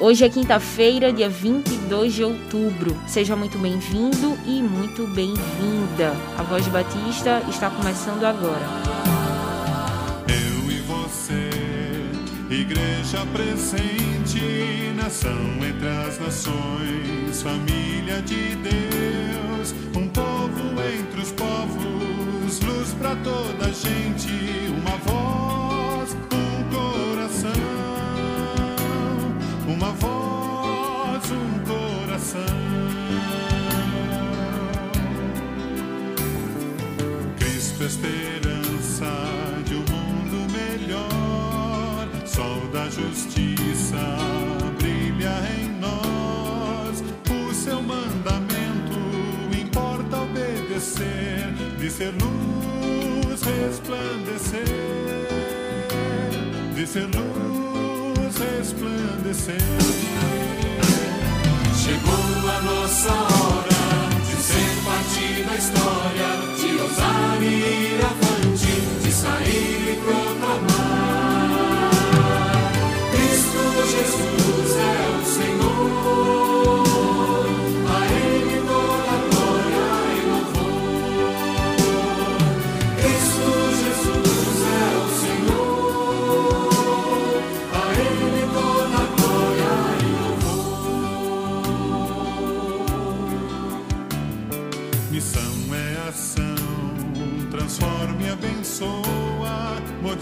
Hoje é quinta-feira, dia 22 de outubro. Seja muito bem-vindo e muito bem-vinda. A Voz de Batista está começando agora. Eu e você, igreja presente, nação entre as nações, família de Deus, um povo entre os povos, luz para toda a gente, uma voz, uma voz, um coração. Cristo, esperança de um mundo melhor, sol da justiça brilha em nós. O seu mandamento importa obedecer, de ser luz resplandecer, de ser luz Chegou a nossa hora de ser parte da história, de ousar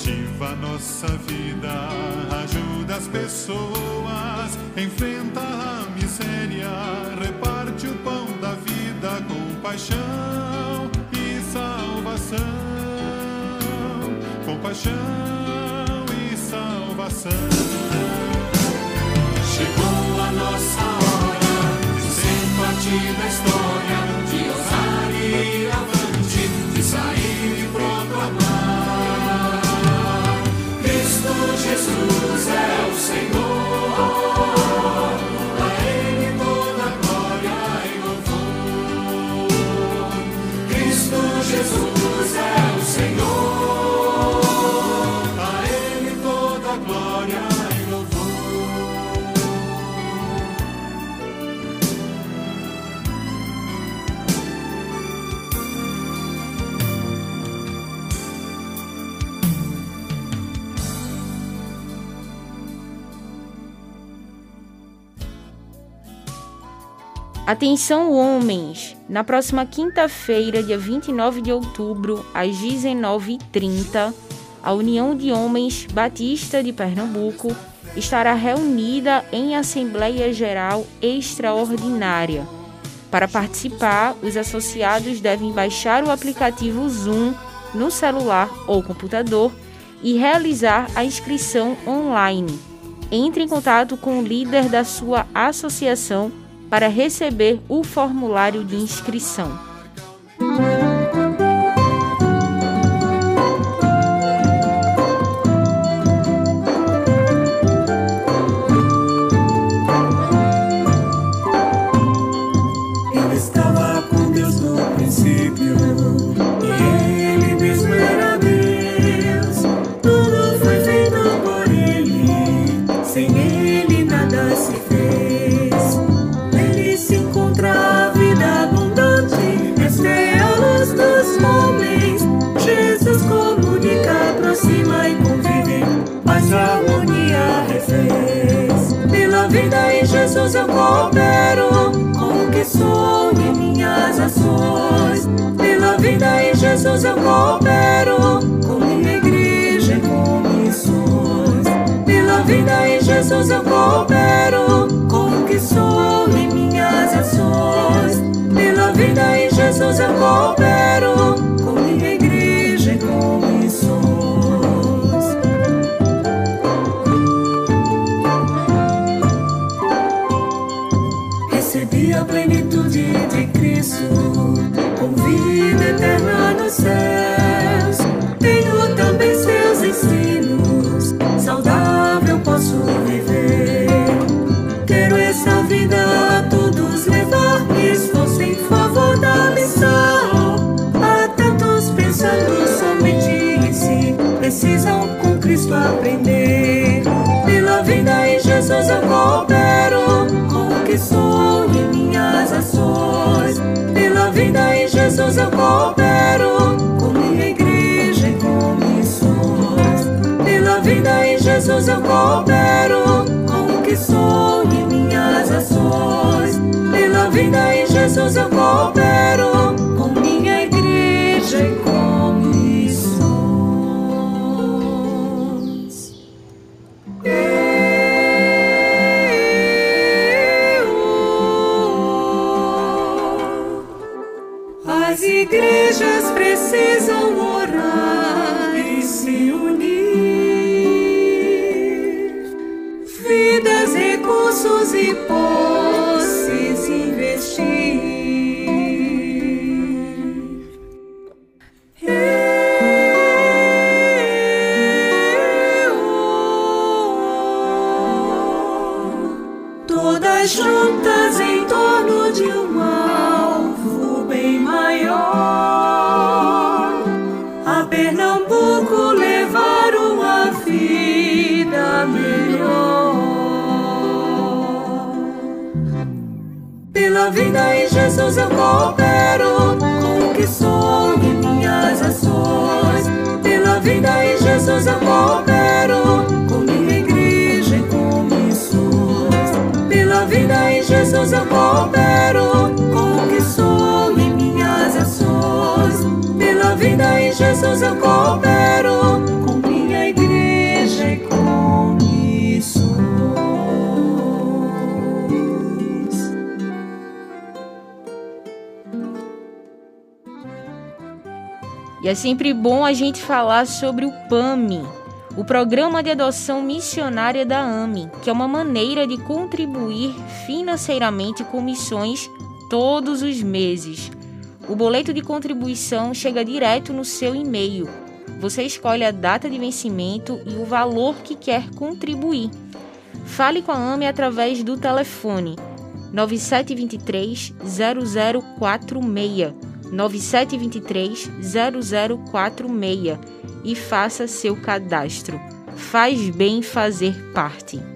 motiva nossa vida, ajuda as pessoas, enfrenta a miséria, reparte o pão da vida com paixão e salvação. Com paixão e salvação. Chegou a nossa hora de ser parte da história, de ousar e Atenção, homens! Na próxima quinta-feira, dia 29 de outubro, às 19h30, a União de Homens Batista de Pernambuco estará reunida em Assembleia Geral Extraordinária. Para participar, os associados devem baixar o aplicativo Zoom no celular ou computador e realizar a inscrição online. Entre em contato com o líder da sua associação para receber o formulário de inscrição. Jesus eu coopero com o que sou e minhas ações. Pela vida em Jesus eu coopero com minha igreja e com missões. E é sempre bom a gente falar sobre o PAMI, o Programa de Adoção Missionária da AMI, que é uma maneira de contribuir financeiramente com missões todos os meses. O boleto de contribuição chega direto no seu e-mail. Você escolhe a data de vencimento e o valor que quer contribuir. Fale com a AME através do telefone 9723 0046 9723 0046 e faça seu cadastro. Faz bem fazer parte.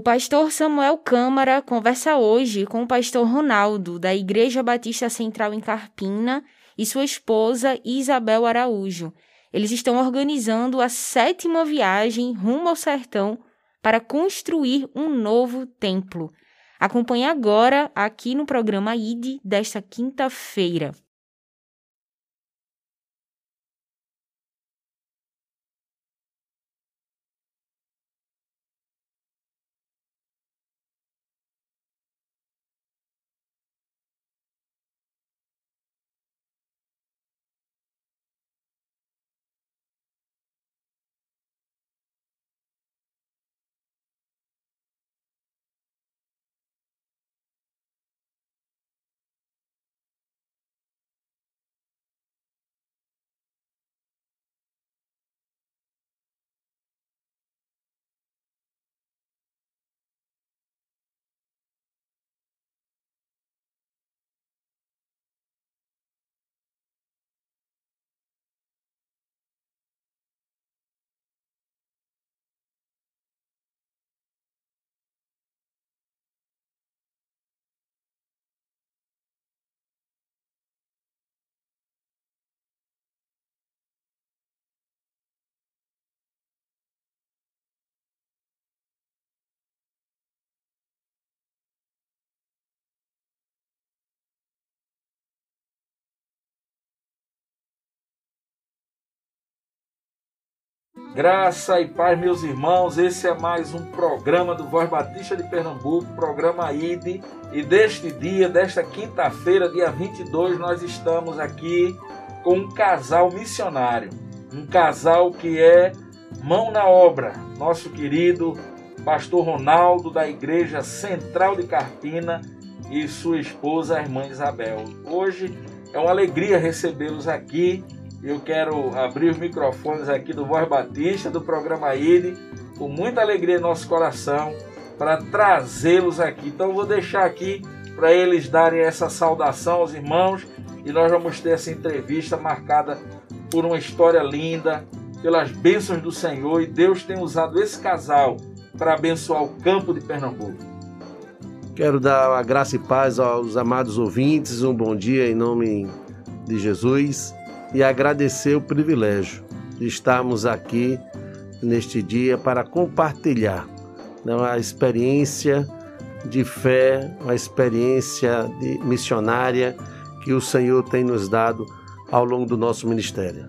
O pastor Samuel Câmara conversa hoje com o pastor Ronaldo, da Igreja Batista Central em Carpina, e sua esposa Isabel Araújo. Eles estão organizando a sétima viagem rumo ao sertão para construir um novo templo. Acompanhe agora aqui no programa ID desta quinta-feira. Graça e paz, meus irmãos. Esse é mais um programa do Voz Batista de Pernambuco, programa ID. E deste dia, desta quinta-feira, dia 22, nós estamos aqui com um casal missionário. Um casal que é mão na obra. Nosso querido pastor Ronaldo, da Igreja Central de Carpina, e sua esposa, a irmã Isabel. Hoje é uma alegria recebê-los aqui eu quero abrir os microfones aqui do Voz Batista, do programa IDE, com muita alegria em nosso coração, para trazê-los aqui. Então, vou deixar aqui para eles darem essa saudação aos irmãos e nós vamos ter essa entrevista marcada por uma história linda, pelas bênçãos do Senhor e Deus tem usado esse casal para abençoar o campo de Pernambuco. Quero dar a graça e paz aos amados ouvintes, um bom dia em nome de Jesus e agradecer o privilégio de estarmos aqui neste dia para compartilhar né, a experiência de fé, a experiência de missionária que o Senhor tem nos dado ao longo do nosso ministério.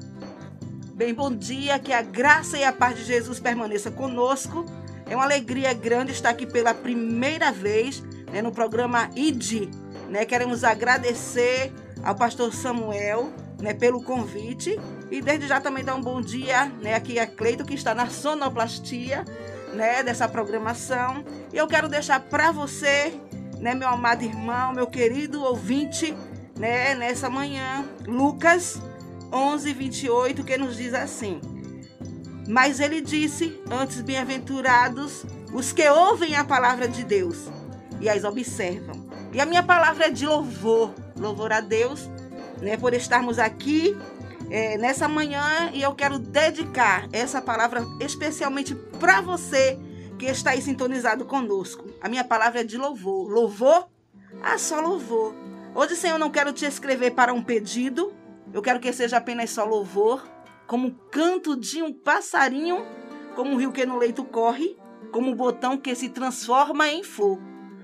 Bem, bom dia, que a graça e a paz de Jesus permaneça conosco. É uma alegria grande estar aqui pela primeira vez né, no programa ID. Né? Queremos agradecer ao pastor Samuel né, pelo convite. E desde já também dar um bom dia né, aqui a Cleito, que está na sonoplastia né, dessa programação. E eu quero deixar para você, né, meu amado irmão, meu querido ouvinte, né, nessa manhã, Lucas 11, 28, que nos diz assim. Mas ele disse: Antes, bem-aventurados os que ouvem a palavra de Deus e as observam. E a minha palavra é de louvor, louvor a Deus né, por estarmos aqui é, nessa manhã e eu quero dedicar essa palavra especialmente para você que está aí sintonizado conosco. A minha palavra é de louvor. Louvor? Ah, só louvor. Hoje, Senhor, eu não quero te escrever para um pedido, eu quero que seja apenas só louvor, como o canto de um passarinho, como um rio que no leito corre, como um botão que se transforma em fogo.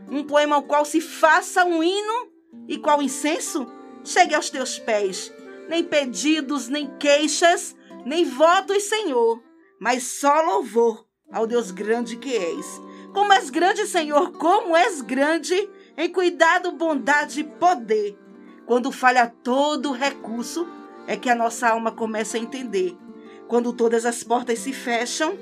Um poema ao qual se faça um hino e qual incenso chegue aos teus pés. Nem pedidos, nem queixas, nem votos, Senhor, mas só louvor ao Deus grande que és. Como és grande, Senhor, como és grande em cuidado, bondade e poder. Quando falha todo recurso, é que a nossa alma começa a entender. Quando todas as portas se fecham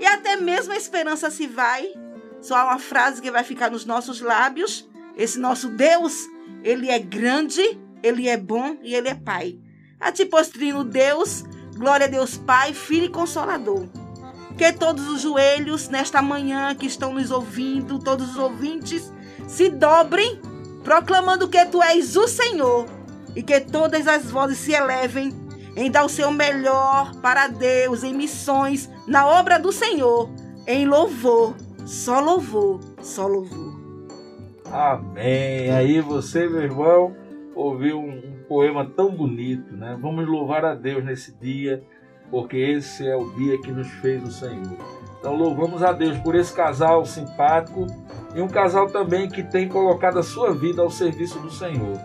e até mesmo a esperança se vai, só há uma frase que vai ficar nos nossos lábios: esse nosso Deus, ele é grande ele é bom e ele é Pai. A ti postrino Deus, glória a Deus Pai, Filho e Consolador. Que todos os joelhos nesta manhã que estão nos ouvindo, todos os ouvintes, se dobrem, proclamando que tu és o Senhor, e que todas as vozes se elevem em dar o seu melhor para Deus, em missões, na obra do Senhor, em louvor, só louvor, só louvor. Amém. Aí você, meu irmão ouvir um, poema tão bonito, né? Vamos louvar a Deus nesse dia, porque esse é o dia que nos fez o Senhor. Então louvamos a Deus por esse casal simpático e um casal também que tem colocado a sua vida ao serviço do Senhor.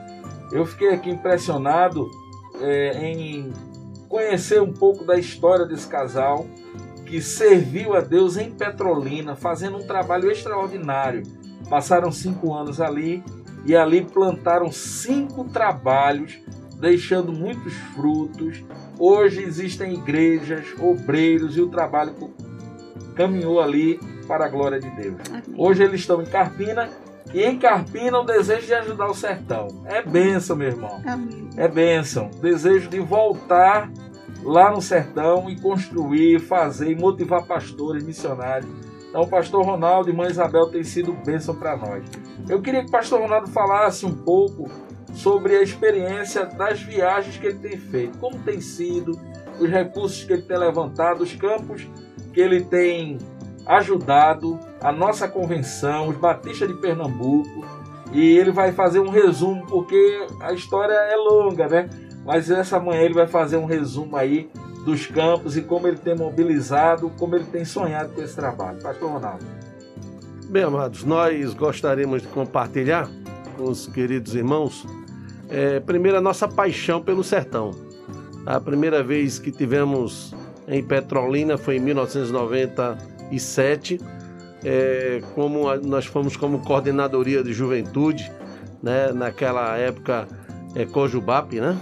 Eu fiquei aqui impressionado é, em conhecer um pouco da história desse casal que serviu a Deus em Petrolina, fazendo um trabalho extraordinário. Passaram cinco anos ali e ali plantaram cinco trabalhos, deixando muitos frutos. Hoje existem igrejas, obreiros e o trabalho caminhou ali para a glória de Deus. Hoje eles estão em Carpina e em Carpina o desejo de ajudar o sertão. É bênção, meu irmão. É bênção. Desejo de voltar lá no sertão e construir, fazer e motivar pastores, missionários. Então, o pastor Ronaldo e mãe Isabel têm sido bênção para nós. Eu queria que o pastor Ronaldo falasse um pouco sobre a experiência das viagens que ele tem feito, como tem sido, os recursos que ele tem levantado, os campos que ele tem ajudado, a nossa convenção, os Batistas de Pernambuco, e ele vai fazer um resumo, porque a história é longa, né? Mas essa manhã ele vai fazer um resumo aí dos campos e como ele tem mobilizado, como ele tem sonhado com esse trabalho. Pastor Ronaldo. Bem, amados, nós gostaríamos de compartilhar com os queridos irmãos, é, primeiro, a nossa paixão pelo sertão. A primeira vez que tivemos em Petrolina foi em 1997, é, como a, nós fomos como coordenadoria de juventude, né, naquela época é, Cojubap, né?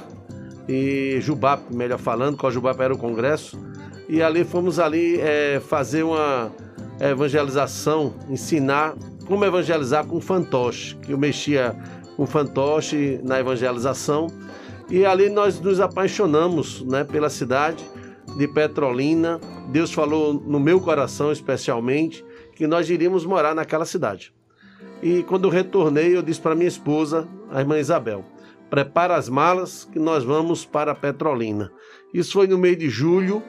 E Jubap, melhor falando, Cojubap era o congresso. E ali fomos ali é, fazer uma evangelização, ensinar como evangelizar com fantoche, que eu mexia com fantoche na evangelização. E ali nós nos apaixonamos né, pela cidade de Petrolina. Deus falou no meu coração especialmente que nós iríamos morar naquela cidade. E quando eu retornei, eu disse para minha esposa, a irmã Isabel, prepara as malas que nós vamos para Petrolina. Isso foi no mês de julho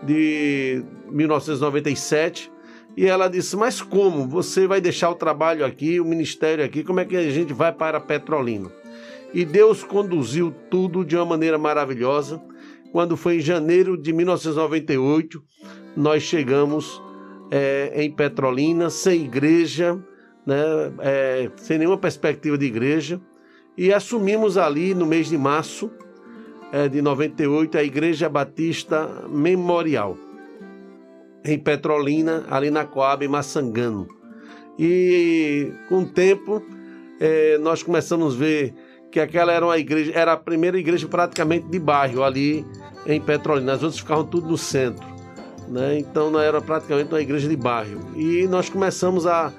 de 1997. E ela disse: Mas como? Você vai deixar o trabalho aqui, o ministério aqui? Como é que a gente vai para Petrolina? E Deus conduziu tudo de uma maneira maravilhosa. Quando foi em janeiro de 1998, nós chegamos é, em Petrolina, sem igreja, né, é, sem nenhuma perspectiva de igreja, e assumimos ali no mês de março é, de 98 a Igreja Batista Memorial, em Petrolina, ali na Coab, Massangano. E com o tempo, é, nós começamos a ver que aquela era uma igreja, era a primeira igreja praticamente de bairro ali em Petrolina. As outras ficavam tudo no centro. Né? Então não era praticamente uma igreja de bairro. E nós começamos a.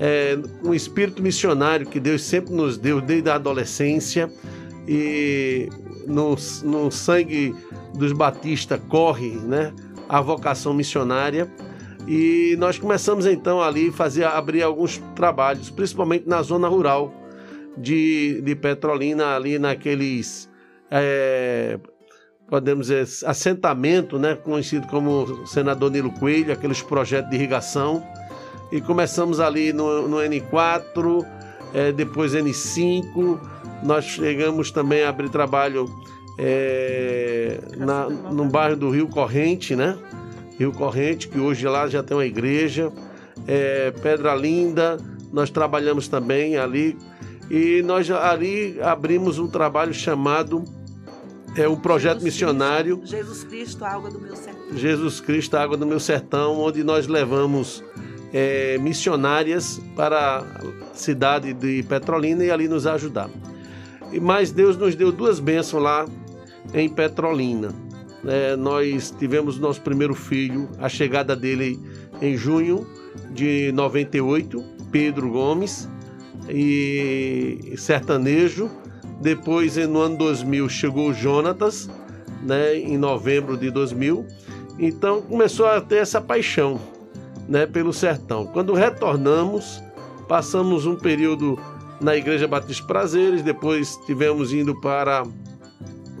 É, um espírito missionário que Deus sempre nos deu desde a adolescência e no, no sangue dos batistas corre né, a vocação missionária. E nós começamos então ali fazer abrir alguns trabalhos, principalmente na zona rural de, de Petrolina, ali naqueles é, podemos dizer, assentamento, né, conhecido como Senador Nilo Coelho, aqueles projetos de irrigação. E começamos ali no, no N4, é, depois N5. Nós chegamos também a abrir trabalho é, na, no bairro do Rio Corrente, né? Rio Corrente, que hoje lá já tem uma igreja. É, Pedra Linda, nós trabalhamos também ali e nós ali abrimos um trabalho chamado é um projeto Jesus missionário. Cristo, Jesus Cristo, a água do meu sertão. Jesus Cristo, a água do meu sertão, onde nós levamos é, missionárias para a cidade de Petrolina e ali nos ajudar. Mas Deus nos deu duas bênçãos lá em Petrolina. É, nós tivemos nosso primeiro filho, a chegada dele em junho de 98, Pedro Gomes e sertanejo. Depois, no ano 2000, chegou o Jonatas, né, em novembro de 2000. Então, começou a ter essa paixão né, pelo sertão. Quando retornamos, passamos um período na Igreja Batista Prazeres, depois tivemos indo para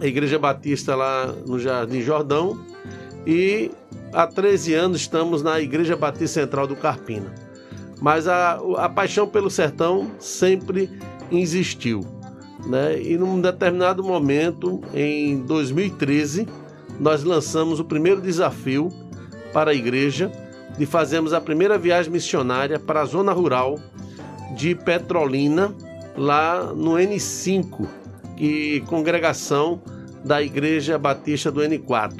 a Igreja Batista lá no Jardim Jordão e há 13 anos estamos na Igreja Batista Central do Carpina. Mas a, a paixão pelo sertão sempre existiu. Né? E num determinado momento, em 2013, nós lançamos o primeiro desafio para a igreja de fazermos a primeira viagem missionária para a zona rural de Petrolina, lá no N5, que congregação da Igreja Batista do N4.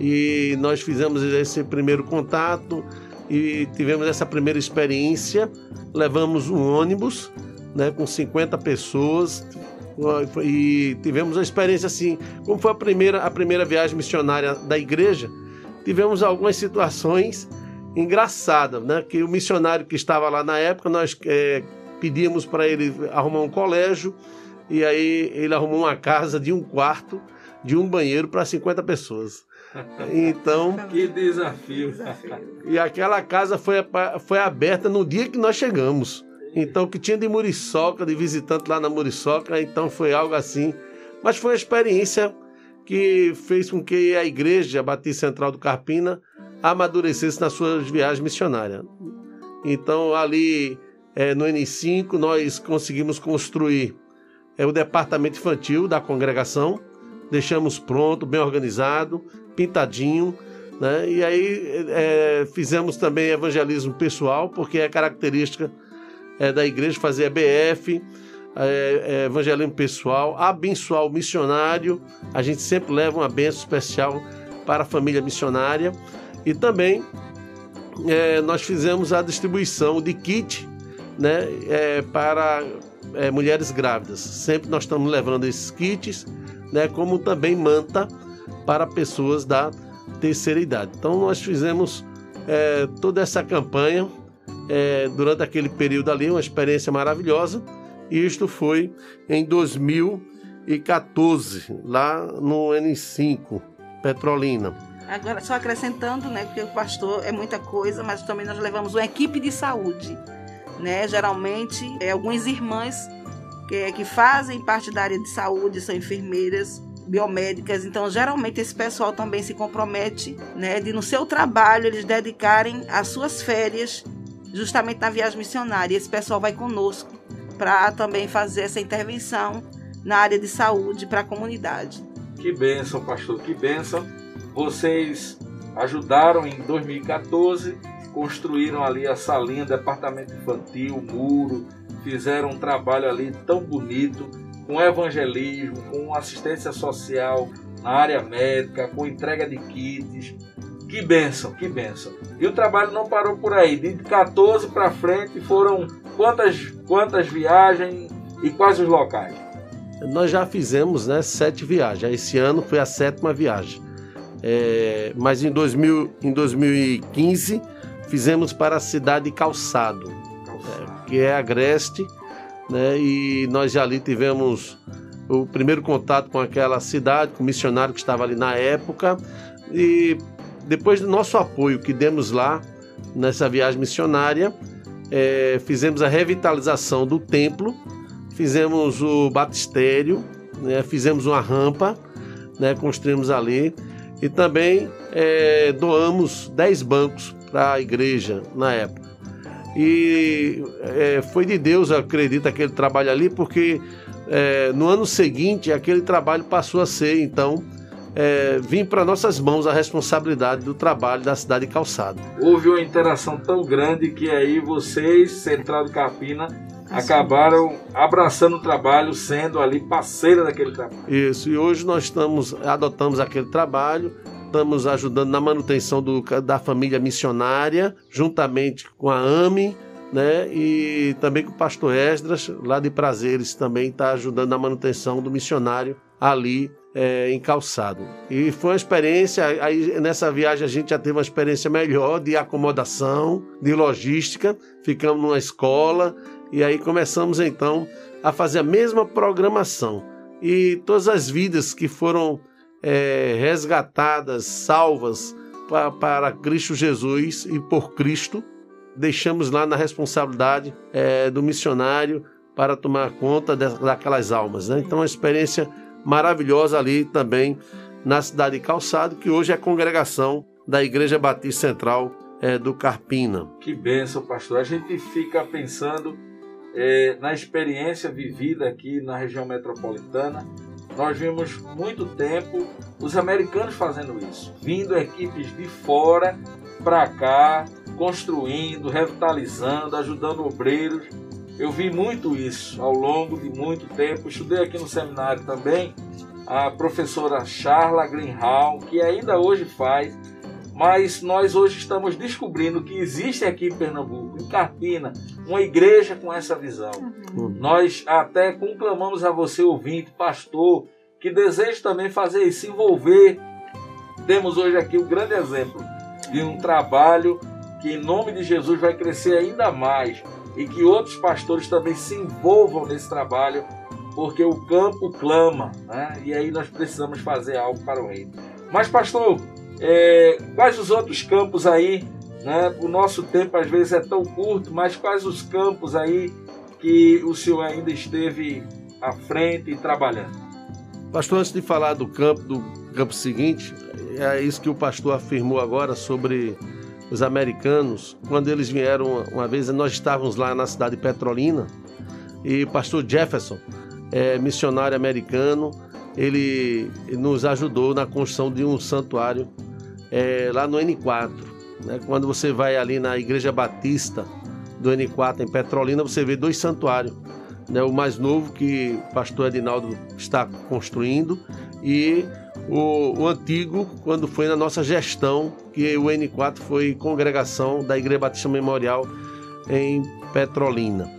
E nós fizemos esse primeiro contato, e tivemos essa primeira experiência. Levamos um ônibus né, com 50 pessoas e tivemos a experiência assim. Como foi a primeira, a primeira viagem missionária da igreja, tivemos algumas situações engraçadas, né? Que o missionário que estava lá na época, nós é, pedimos para ele arrumar um colégio e aí ele arrumou uma casa de um quarto, de um banheiro para 50 pessoas. Então. Que desafio. E aquela casa foi, foi aberta no dia que nós chegamos. Então, o que tinha de Muriçoca, de visitante lá na Muriçoca, então foi algo assim. Mas foi uma experiência que fez com que a igreja Batista Central do Carpina amadurecesse nas suas viagens missionárias. Então, ali é, no N5, nós conseguimos construir é, o departamento infantil da congregação, deixamos pronto, bem organizado, pintadinho. Né? E aí é, fizemos também evangelismo pessoal, porque é característica é, da igreja fazer EBF, é, é, evangelismo pessoal, abençoar o missionário. A gente sempre leva uma benção especial para a família missionária e também é, nós fizemos a distribuição de kit né, é, para é, mulheres grávidas. Sempre nós estamos levando esses kits, né, como também manta para pessoas da terceira idade. Então nós fizemos é, toda essa campanha é, durante aquele período ali, uma experiência maravilhosa. E isto foi em 2014, lá no N5, Petrolina. Agora, só acrescentando, né, porque o pastor é muita coisa, mas também nós levamos uma equipe de saúde, né? Geralmente, é, algumas irmãs que, que fazem parte da área de saúde, são enfermeiras, biomédicas, então geralmente esse pessoal também se compromete, né, de no seu trabalho eles dedicarem as suas férias justamente na viagem missionária. Esse pessoal vai conosco para também fazer essa intervenção na área de saúde para a comunidade. Que bênção, pastor, que bênção. Vocês ajudaram em 2014, construíram ali a salinha, departamento infantil, muro, fizeram um trabalho ali tão bonito, com evangelismo, com assistência social na área médica, com entrega de kits. Que benção, que benção. E o trabalho não parou por aí. De 14 para frente foram quantas, quantas viagens e quais os locais? Nós já fizemos né, sete viagens. Esse ano foi a sétima viagem. É, mas em, 2000, em 2015 fizemos para a cidade de Calçado, Calçado. É, que é Agreste, né, e nós já ali tivemos o primeiro contato com aquela cidade, com o missionário que estava ali na época, e depois do nosso apoio que demos lá nessa viagem missionária, é, fizemos a revitalização do templo, fizemos o batistério, né, fizemos uma rampa, né, construímos ali e também é, doamos 10 bancos para a igreja na época. E é, foi de Deus, eu acredito, aquele trabalho ali, porque é, no ano seguinte aquele trabalho passou a ser, então, é, vir para nossas mãos a responsabilidade do trabalho da cidade de Calçado. Houve uma interação tão grande que aí vocês, Central do Carpina, acabaram abraçando o trabalho, sendo ali parceira daquele trabalho. Isso, e hoje nós estamos adotamos aquele trabalho, estamos ajudando na manutenção do, da família missionária, juntamente com a AME, né? E também com o pastor Esdras, lá de Prazeres, também está ajudando na manutenção do missionário ali é. E foi uma experiência, aí nessa viagem a gente já teve uma experiência melhor de acomodação, de logística, ficamos numa escola e aí começamos então a fazer a mesma programação. E todas as vidas que foram é, resgatadas, salvas para, para Cristo Jesus e por Cristo, deixamos lá na responsabilidade é, do missionário para tomar conta daquelas almas. Né? Então, uma experiência maravilhosa ali também na cidade de Calçado, que hoje é congregação da Igreja Batista Central é, do Carpina. Que benção, pastor. A gente fica pensando é, na experiência vivida aqui na região metropolitana. Nós vimos muito tempo os americanos fazendo isso, vindo equipes de fora para cá, construindo, revitalizando, ajudando obreiros eu vi muito isso ao longo de muito tempo. Estudei aqui no seminário também a professora Charla Greenhall, que ainda hoje faz, mas nós hoje estamos descobrindo que existe aqui em Pernambuco, em Carpina, uma igreja com essa visão. Uhum. Nós até conclamamos a você, ouvinte, pastor, que deseja também fazer isso, se envolver. Temos hoje aqui um grande exemplo de um trabalho que, em nome de Jesus, vai crescer ainda mais e que outros pastores também se envolvam nesse trabalho, porque o campo clama, né? e aí nós precisamos fazer algo para o reino. Mas, pastor, é, quais os outros campos aí? Né? O nosso tempo às vezes é tão curto, mas quais os campos aí que o senhor ainda esteve à frente e trabalhando? Pastor, antes de falar do campo, do campo seguinte, é isso que o pastor afirmou agora sobre os americanos, quando eles vieram uma vez, nós estávamos lá na cidade de Petrolina e o pastor Jefferson, é, missionário americano, ele nos ajudou na construção de um santuário é, lá no N4. Né? Quando você vai ali na Igreja Batista do N4 em Petrolina, você vê dois santuários. Né? O mais novo que o pastor Edinaldo está construindo e o, o, antigo, quando foi na nossa gestão, que o N4 foi congregação da Igreja Batista Memorial em Petrolina.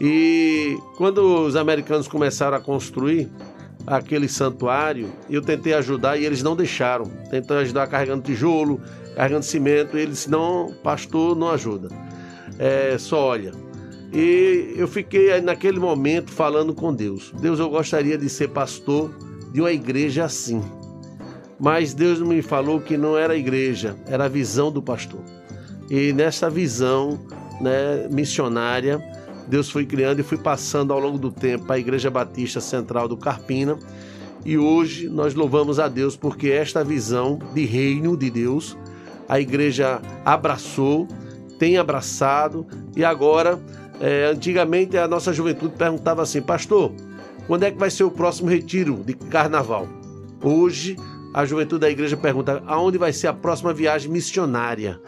E quando os americanos começaram a construir aquele santuário, eu tentei ajudar e eles não deixaram. Tentei ajudar carregando tijolo, carregando cimento, eles não, pastor, não ajuda. É, só olha. E eu fiquei naquele momento falando com Deus. Deus, eu gostaria de ser pastor de uma igreja assim. Mas Deus me falou que não era igreja, era a visão do pastor. E nessa visão né, missionária, Deus foi criando e foi passando ao longo do tempo a Igreja Batista Central do Carpina. E hoje nós louvamos a Deus porque esta visão de reino de Deus, a igreja abraçou, tem abraçado e agora, é, antigamente a nossa juventude perguntava assim, pastor, quando é que vai ser o próximo retiro de carnaval? Hoje a juventude da igreja pergunta aonde vai ser a próxima viagem missionária.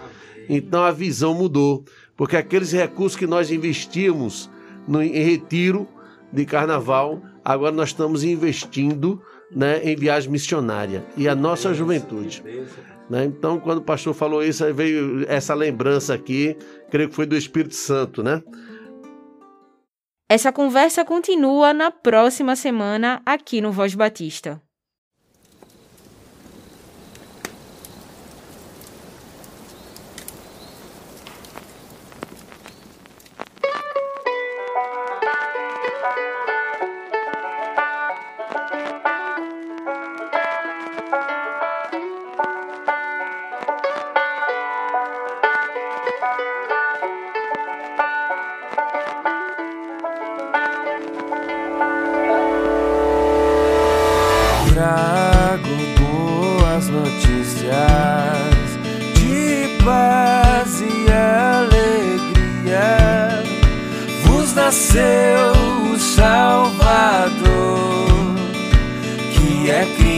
Então a visão mudou, porque aqueles recursos que nós investíamos no, em retiro de carnaval, agora nós estamos investindo né, em viagem missionária e a nossa juventude. Né? Então, quando o pastor falou isso, veio essa lembrança aqui, creio que foi do Espírito Santo, né? Essa conversa continua na próxima semana aqui no Voz Batista. nasceu o Salvador, que é Cristo.